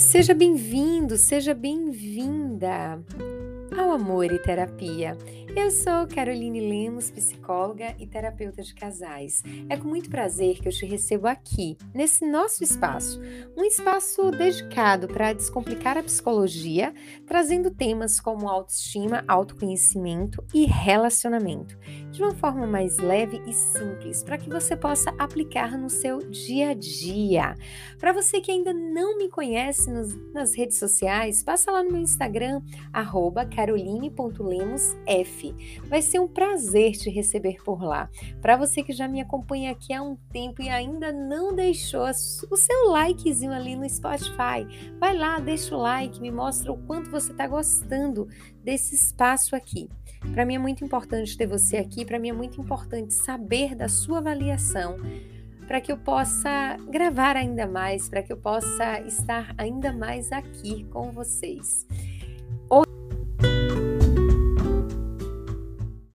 Seja bem-vindo, seja bem-vinda ao Amor e Terapia. Eu sou Caroline Lemos, psicóloga e terapeuta de casais. É com muito prazer que eu te recebo aqui, nesse nosso espaço, um espaço dedicado para descomplicar a psicologia, trazendo temas como autoestima, autoconhecimento e relacionamento, de uma forma mais leve e simples, para que você possa aplicar no seu dia a dia. Para você que ainda não me conhece nos, nas redes sociais, passa lá no meu Instagram, caroline.lemosf Vai ser um prazer te receber por lá. Para você que já me acompanha aqui há um tempo e ainda não deixou o seu likezinho ali no Spotify, vai lá, deixa o like, me mostra o quanto você está gostando desse espaço aqui. Para mim é muito importante ter você aqui, para mim é muito importante saber da sua avaliação para que eu possa gravar ainda mais, para que eu possa estar ainda mais aqui com vocês.